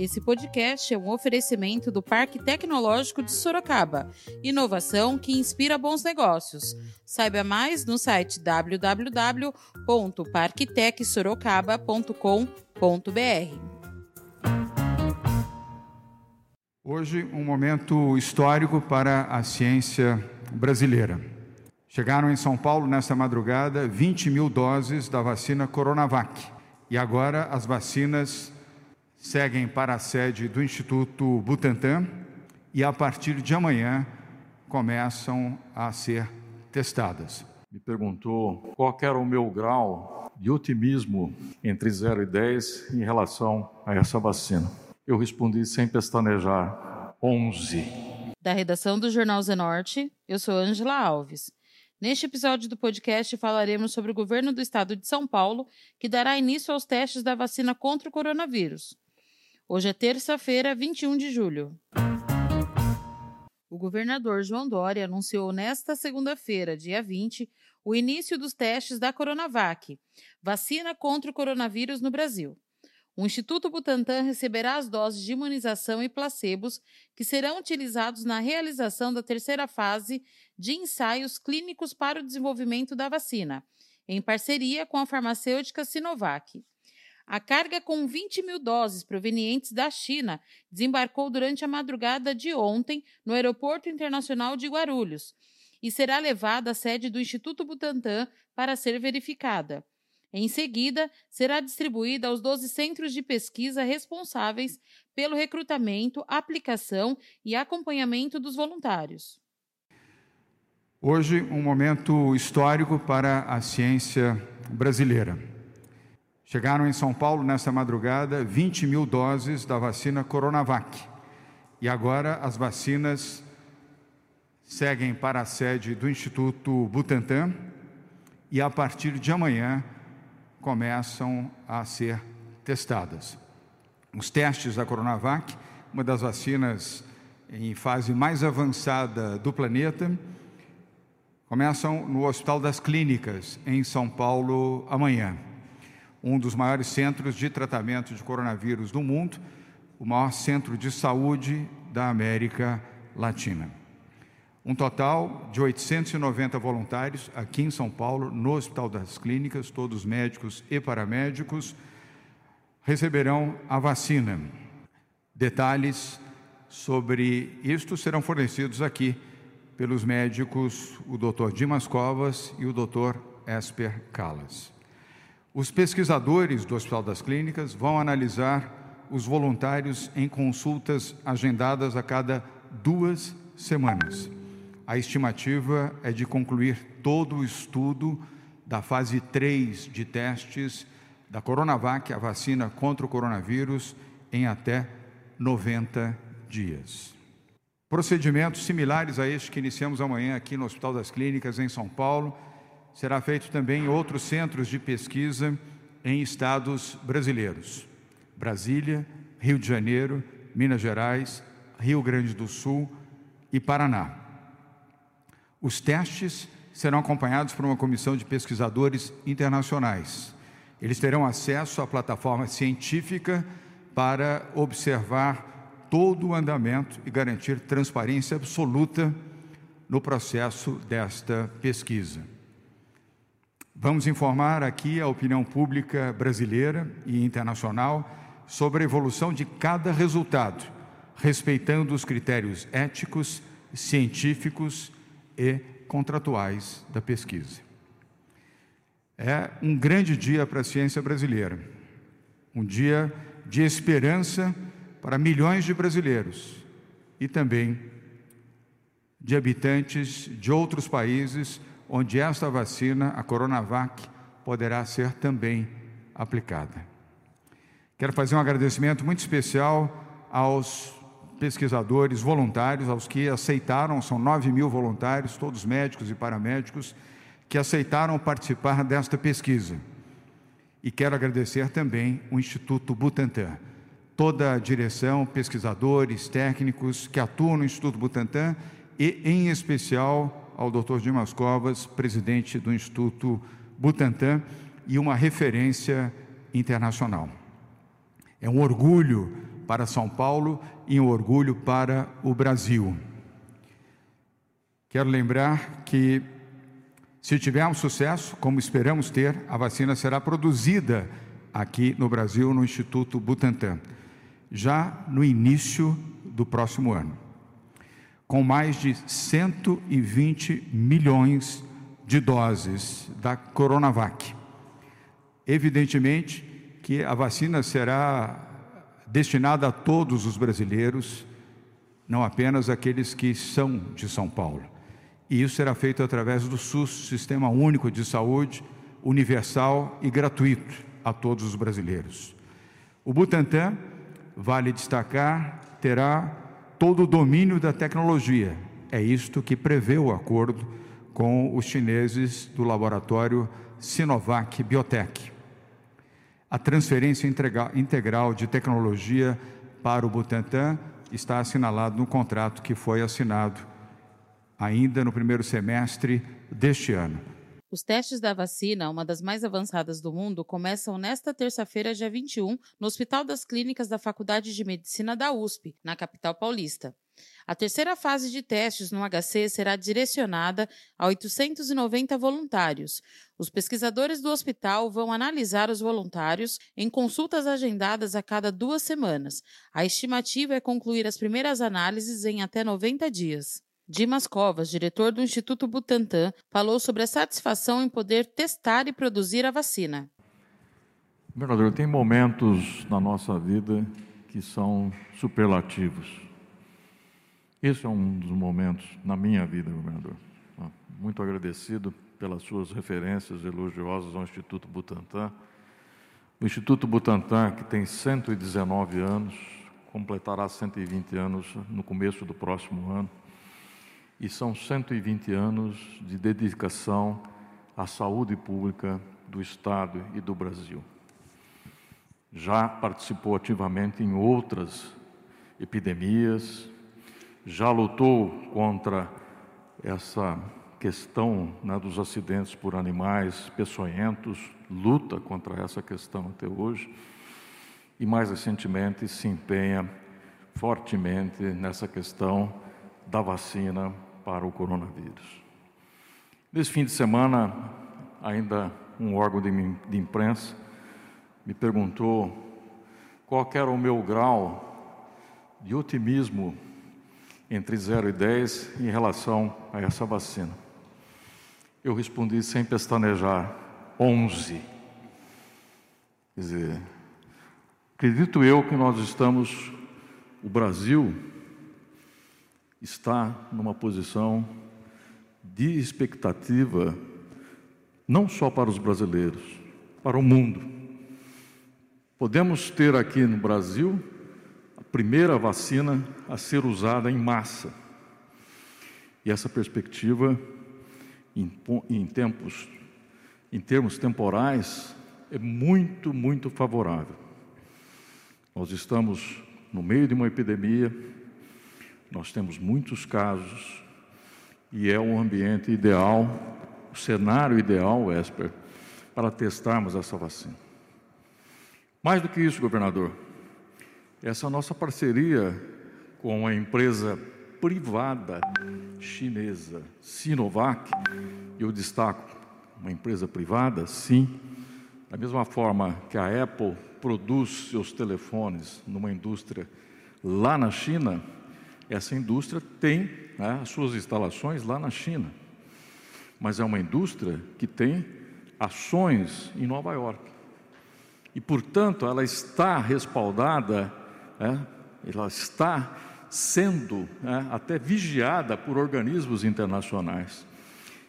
Esse podcast é um oferecimento do Parque Tecnológico de Sorocaba. Inovação que inspira bons negócios. Saiba mais no site www.parktecsorocaba.com.br. Hoje, um momento histórico para a ciência brasileira. Chegaram em São Paulo nesta madrugada 20 mil doses da vacina Coronavac. E agora as vacinas seguem para a sede do Instituto Butantan e a partir de amanhã começam a ser testadas. Me perguntou qual era o meu grau de otimismo entre 0 e 10 em relação a essa vacina. Eu respondi sem pestanejar: 11. Da redação do Jornal Zenorte, eu sou Ângela Alves. Neste episódio do podcast falaremos sobre o governo do estado de São Paulo, que dará início aos testes da vacina contra o coronavírus. Hoje é terça-feira, 21 de julho. O governador João Dória anunciou nesta segunda-feira, dia 20, o início dos testes da Coronavac, vacina contra o coronavírus no Brasil. O Instituto Butantan receberá as doses de imunização e placebos que serão utilizados na realização da terceira fase de ensaios clínicos para o desenvolvimento da vacina, em parceria com a farmacêutica Sinovac. A carga com 20 mil doses provenientes da China desembarcou durante a madrugada de ontem no Aeroporto Internacional de Guarulhos e será levada à sede do Instituto Butantan para ser verificada. Em seguida, será distribuída aos 12 centros de pesquisa responsáveis pelo recrutamento, aplicação e acompanhamento dos voluntários. Hoje, um momento histórico para a ciência brasileira. Chegaram em São Paulo nesta madrugada 20 mil doses da vacina Coronavac. E agora as vacinas seguem para a sede do Instituto Butantan e a partir de amanhã começam a ser testadas. Os testes da Coronavac, uma das vacinas em fase mais avançada do planeta, começam no Hospital das Clínicas, em São Paulo, amanhã. Um dos maiores centros de tratamento de coronavírus do mundo, o maior centro de saúde da América Latina. Um total de 890 voluntários aqui em São Paulo, no Hospital das Clínicas, todos médicos e paramédicos, receberão a vacina. Detalhes sobre isto serão fornecidos aqui pelos médicos o Dr. Dimas Covas e o Dr. Esper Calas. Os pesquisadores do Hospital das Clínicas vão analisar os voluntários em consultas agendadas a cada duas semanas. A estimativa é de concluir todo o estudo da fase 3 de testes da Coronavac, a vacina contra o coronavírus, em até 90 dias. Procedimentos similares a este que iniciamos amanhã aqui no Hospital das Clínicas, em São Paulo, será feito também em outros centros de pesquisa em estados brasileiros: Brasília, Rio de Janeiro, Minas Gerais, Rio Grande do Sul e Paraná. Os testes serão acompanhados por uma comissão de pesquisadores internacionais. Eles terão acesso à plataforma científica para observar todo o andamento e garantir transparência absoluta no processo desta pesquisa. Vamos informar aqui a opinião pública brasileira e internacional sobre a evolução de cada resultado, respeitando os critérios éticos, científicos e contratuais da pesquisa. É um grande dia para a ciência brasileira, um dia de esperança para milhões de brasileiros e também de habitantes de outros países onde esta vacina, a Coronavac, poderá ser também aplicada. Quero fazer um agradecimento muito especial aos pesquisadores voluntários, aos que aceitaram, são 9 mil voluntários, todos médicos e paramédicos, que aceitaram participar desta pesquisa. E quero agradecer também o Instituto Butantan, toda a direção, pesquisadores, técnicos que atuam no Instituto Butantan e, em especial, ao Dr. Dimas Covas, presidente do Instituto Butantan e uma referência internacional. É um orgulho para São Paulo e um orgulho para o Brasil. Quero lembrar que, se tivermos sucesso, como esperamos ter, a vacina será produzida aqui no Brasil, no Instituto Butantan, já no início do próximo ano, com mais de 120 milhões de doses da Coronavac. Evidentemente que a vacina será destinada a todos os brasileiros, não apenas aqueles que são de São Paulo. E isso será feito através do SUS, Sistema Único de Saúde, universal e gratuito a todos os brasileiros. O Butantan, vale destacar, terá todo o domínio da tecnologia. É isto que prevê o acordo com os chineses do laboratório Sinovac Biotech. A transferência integral de tecnologia para o Butantan está assinalado no contrato que foi assinado ainda no primeiro semestre deste ano. Os testes da vacina, uma das mais avançadas do mundo, começam nesta terça-feira, dia 21, no Hospital das Clínicas da Faculdade de Medicina da USP, na capital paulista. A terceira fase de testes no HC será direcionada a 890 voluntários. Os pesquisadores do hospital vão analisar os voluntários em consultas agendadas a cada duas semanas. A estimativa é concluir as primeiras análises em até 90 dias. Dimas Covas, diretor do Instituto Butantan, falou sobre a satisfação em poder testar e produzir a vacina. Governador, tem momentos na nossa vida que são superlativos. Esse é um dos momentos na minha vida, governador. Ah, muito agradecido pelas suas referências elogiosas ao Instituto Butantan. O Instituto Butantan, que tem 119 anos, completará 120 anos no começo do próximo ano e são 120 anos de dedicação à saúde pública do Estado e do Brasil. Já participou ativamente em outras epidemias, já lutou contra essa questão né, dos acidentes por animais peçonhentos, luta contra essa questão até hoje, e mais recentemente se empenha fortemente nessa questão da vacina para o coronavírus. Nesse fim de semana, ainda um órgão de, imprensa me perguntou qual era o meu grau de otimismo entre 0 e 10 em relação a essa vacina. Eu respondi sem pestanejar: 11. Quer dizer, acredito eu que nós estamos, o Brasil, está numa posição de expectativa, não só para os brasileiros, para o mundo. Podemos ter aqui no Brasil a primeira vacina a ser usada em massa. E essa perspectiva, em, em tempos, em termos temporais, é muito, muito favorável. Nós estamos no meio de uma epidemia, nós temos muitos casos e é um ambiente ideal, o cenário ideal, Esper, para testarmos essa vacina. Mais do que isso, governador, essa nossa parceria com a empresa privada chinesa Sinovac, eu destaco uma empresa privada, sim, da mesma forma que a Apple produz seus telefones numa indústria lá na China, essa indústria tem né, as suas instalações lá na China, mas é uma indústria que tem ações em Nova York. E, portanto, ela está respaldada, né, ela está sendo né, até vigiada por organismos internacionais.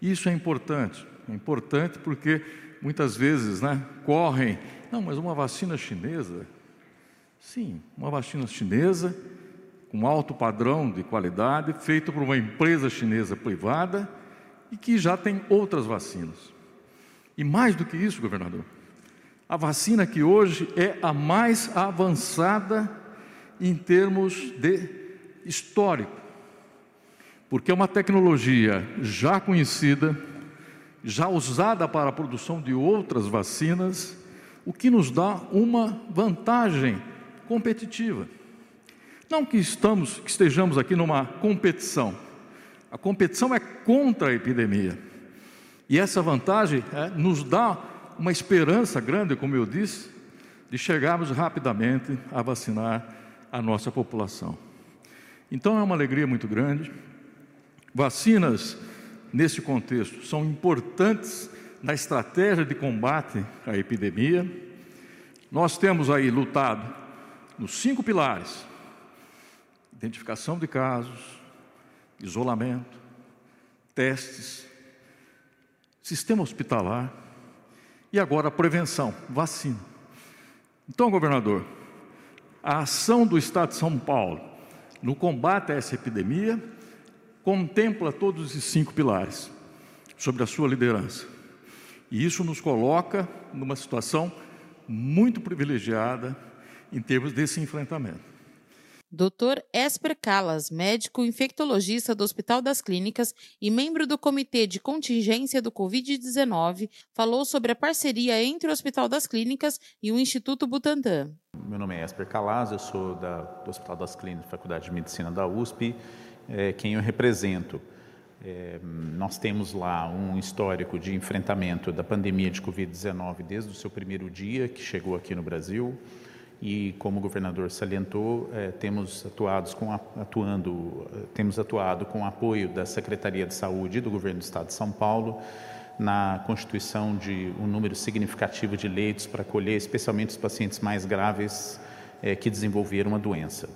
Isso é importante, é importante porque muitas vezes né, correm, não, mas uma vacina chinesa, sim, uma vacina chinesa com alto padrão de qualidade, feito por uma empresa chinesa privada e que já tem outras vacinas. E mais do que isso, governador, a vacina que hoje é a mais avançada em termos de histórico, porque é uma tecnologia já conhecida, já usada para a produção de outras vacinas, o que nos dá uma vantagem competitiva. Não que, estamos, que estejamos aqui numa competição. A competição é contra a epidemia. E essa vantagem é, nos dá uma esperança grande, como eu disse, de chegarmos rapidamente a vacinar a nossa população. Então é uma alegria muito grande. Vacinas, nesse contexto, são importantes na estratégia de combate à epidemia. Nós temos aí lutado nos cinco pilares: identificação de casos, isolamento, testes, sistema hospitalar e agora a prevenção, vacina. Então, governador, a ação do Estado de São Paulo no combate a essa epidemia contempla todos esses cinco pilares sobre a sua liderança. E isso nos coloca numa situação muito privilegiada em termos desse enfrentamento. Dr. Esper Calas, médico infectologista do Hospital das Clínicas e membro do Comitê de Contingência do Covid-19, falou sobre a parceria entre o Hospital das Clínicas e o Instituto Butantan. Meu nome é Esper Calas, eu sou da, do Hospital das Clínicas, Faculdade de Medicina da USP, é, quem eu represento. É, nós temos lá um histórico de enfrentamento da pandemia de Covid-19 desde o seu primeiro dia, que chegou aqui no Brasil e como o governador salientou, é, temos atuados com atuando temos atuado com apoio da Secretaria de Saúde do Governo do Estado de São Paulo na constituição de um número significativo de leitos para acolher especialmente os pacientes mais graves é, que desenvolveram a doença.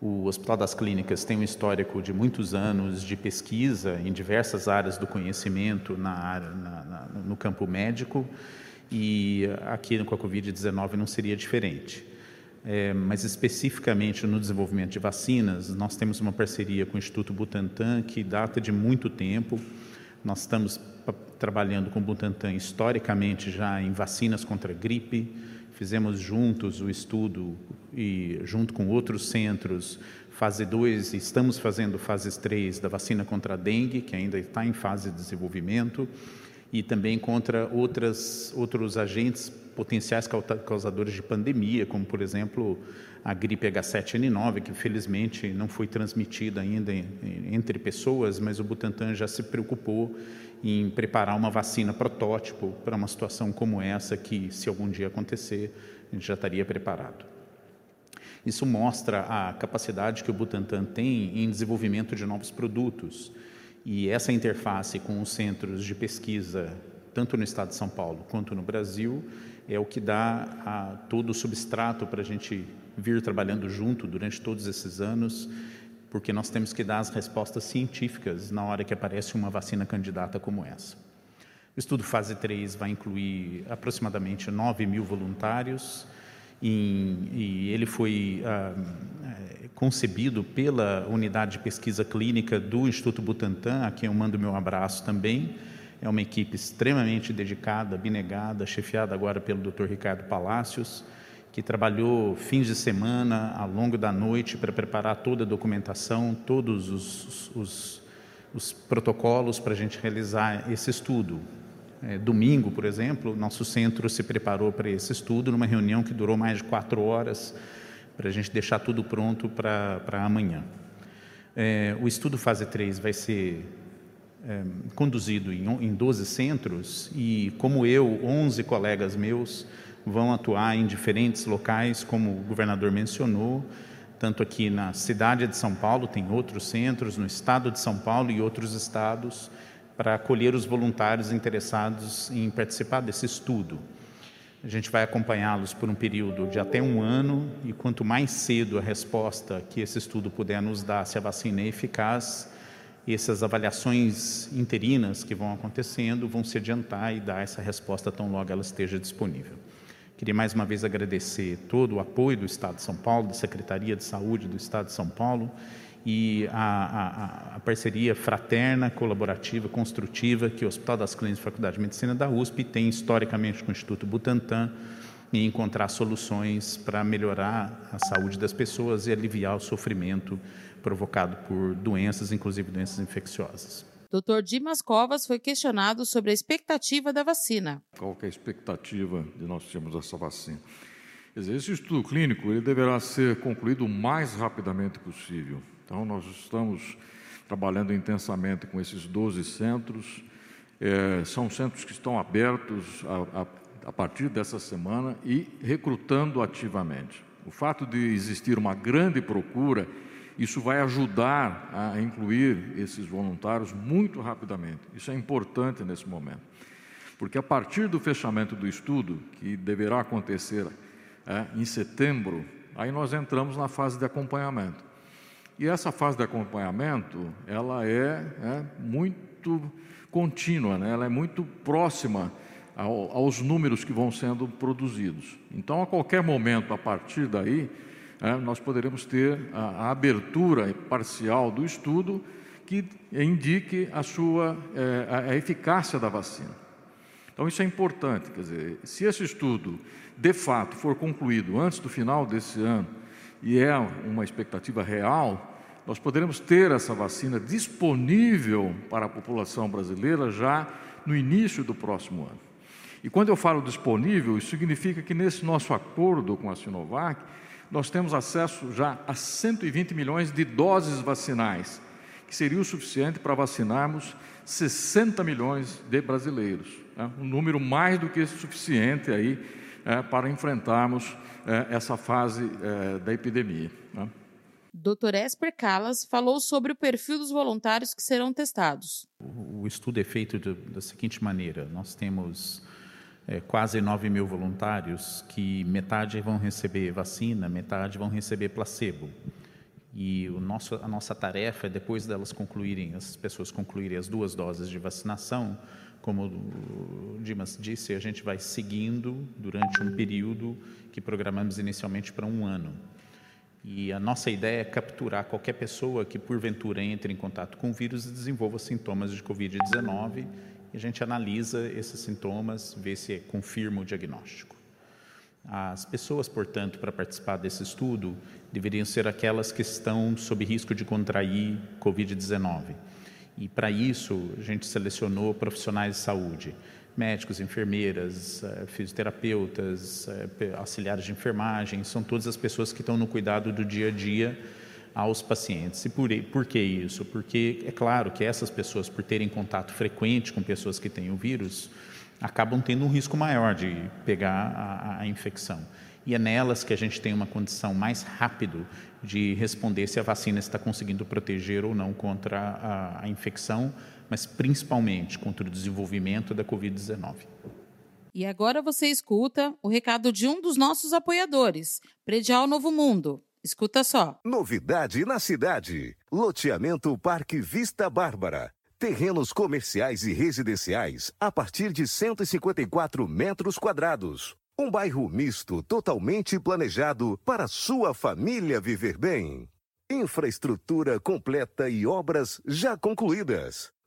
O Hospital das Clínicas tem um histórico de muitos anos de pesquisa em diversas áreas do conhecimento na na, na, no campo médico e aqui com a Covid-19 não seria diferente. É, mas especificamente no desenvolvimento de vacinas, nós temos uma parceria com o Instituto Butantan que data de muito tempo. Nós estamos trabalhando com o Butantan historicamente já em vacinas contra gripe. Fizemos juntos o estudo e junto com outros centros fase 2 estamos fazendo fases 3 da vacina contra a dengue, que ainda está em fase de desenvolvimento e também contra outras, outros agentes potenciais causadores de pandemia, como, por exemplo, a gripe H7N9, que felizmente não foi transmitida ainda entre pessoas, mas o Butantan já se preocupou em preparar uma vacina protótipo para uma situação como essa, que, se algum dia acontecer, a gente já estaria preparado. Isso mostra a capacidade que o Butantan tem em desenvolvimento de novos produtos e essa interface com os centros de pesquisa, tanto no estado de São Paulo quanto no Brasil, é o que dá todo o substrato para a gente vir trabalhando junto durante todos esses anos, porque nós temos que dar as respostas científicas na hora que aparece uma vacina candidata como essa. O estudo fase 3 vai incluir aproximadamente 9 mil voluntários, e ele foi ah, concebido pela unidade de pesquisa clínica do Instituto Butantan, a quem eu mando meu abraço também. É uma equipe extremamente dedicada, abnegada, chefiada agora pelo Dr. Ricardo Palácios, que trabalhou fins de semana, ao longo da noite, para preparar toda a documentação, todos os, os, os protocolos para a gente realizar esse estudo. É, domingo, por exemplo, nosso centro se preparou para esse estudo numa reunião que durou mais de quatro horas para a gente deixar tudo pronto para amanhã. É, o estudo fase 3 vai ser é, conduzido em, em 12 centros e, como eu, 11 colegas meus vão atuar em diferentes locais, como o governador mencionou, tanto aqui na cidade de São Paulo, tem outros centros, no estado de São Paulo e outros estados, para acolher os voluntários interessados em participar desse estudo. A gente vai acompanhá-los por um período de até um ano e quanto mais cedo a resposta que esse estudo puder nos dar se a vacina é eficaz, essas avaliações interinas que vão acontecendo vão se adiantar e dar essa resposta tão logo ela esteja disponível. Queria mais uma vez agradecer todo o apoio do Estado de São Paulo, da Secretaria de Saúde do Estado de São Paulo e a, a, a, parceria fraterna, colaborativa, construtiva que o Hospital das Clínicas e Faculdade de Medicina da USP tem historicamente com o Instituto Butantan em encontrar soluções para melhorar a saúde das pessoas e aliviar o sofrimento provocado por doenças, inclusive doenças infecciosas. Dr. Dimas Covas foi questionado sobre a expectativa da vacina. Qual é a expectativa de nós termos essa vacina? Quer dizer, esse estudo clínico ele deverá ser concluído o mais rapidamente possível. Então, nós estamos trabalhando intensamente com esses 12 centros. É, são centros que estão abertos a, a, a partir dessa semana e recrutando ativamente. O fato de existir uma grande procura, isso vai ajudar a incluir esses voluntários muito rapidamente. Isso é importante nesse momento. Porque a partir do fechamento do estudo, que deverá acontecer é, em setembro, aí nós entramos na fase de acompanhamento. E essa fase de acompanhamento, ela é, é muito contínua, né? ela é muito próxima ao, aos números que vão sendo produzidos. Então, a qualquer momento, a partir daí, é, nós poderemos ter a, a, abertura parcial do estudo que indique a sua é, a, a eficácia da vacina. Então, isso é importante, quer dizer, se esse estudo de fato for concluído antes do final desse ano, e é uma expectativa real, nós poderemos ter essa vacina disponível para a população brasileira já no início do próximo ano. E quando eu falo disponível, isso significa que nesse nosso acordo com a Sinovac, nós temos acesso já a 120 milhões de doses vacinais, que seria o suficiente para vacinarmos 60 milhões de brasileiros. Né? Um número mais do que suficiente aí é, para enfrentarmos é, essa fase é, da epidemia. Né? Dr. Esper Calas falou sobre o perfil dos voluntários que serão testados. O estudo é feito de, da seguinte maneira: nós temos é, quase 9 mil voluntários que metade vão receber vacina, metade vão receber placebo. E o nosso, a nossa tarefa é, depois delas concluírem, as pessoas concluírem as duas doses de vacinação, como o Dimas disse, a gente vai seguindo durante um período que programamos inicialmente para um ano. E a nossa ideia é capturar qualquer pessoa que, porventura, entre em contato com o vírus e desenvolva sintomas de Covid-19. E a gente analisa esses sintomas, vê se confirma o diagnóstico. As pessoas, portanto, para participar desse estudo, deveriam ser aquelas que estão sob risco de contrair Covid-19 e para isso, a gente selecionou profissionais de saúde, médicos, enfermeiras, eh, fisioterapeutas, eh, auxiliares de enfermagem, são todas as pessoas que estão no cuidado do dia a dia aos pacientes. E por, por que isso? Porque é claro que essas pessoas, por terem contato frequente com pessoas que têm o vírus, acabam tendo um risco maior de pegar a, a infecção. E é nelas que a gente tem uma condição mais rápido de responder se a vacina está conseguindo proteger ou não contra a, a infecção, mas principalmente contra o desenvolvimento da Covid-19. E agora você escuta o recado de um dos nossos apoiadores, Predial Novo Mundo. Escuta só. Novidade na cidade. Loteamento Parque Vista Bárbara. Terrenos comerciais e residenciais a partir de 154 metros quadrados. Um bairro misto totalmente planejado para sua família viver bem. Infraestrutura completa e obras já concluídas.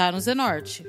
tá no Zenorte.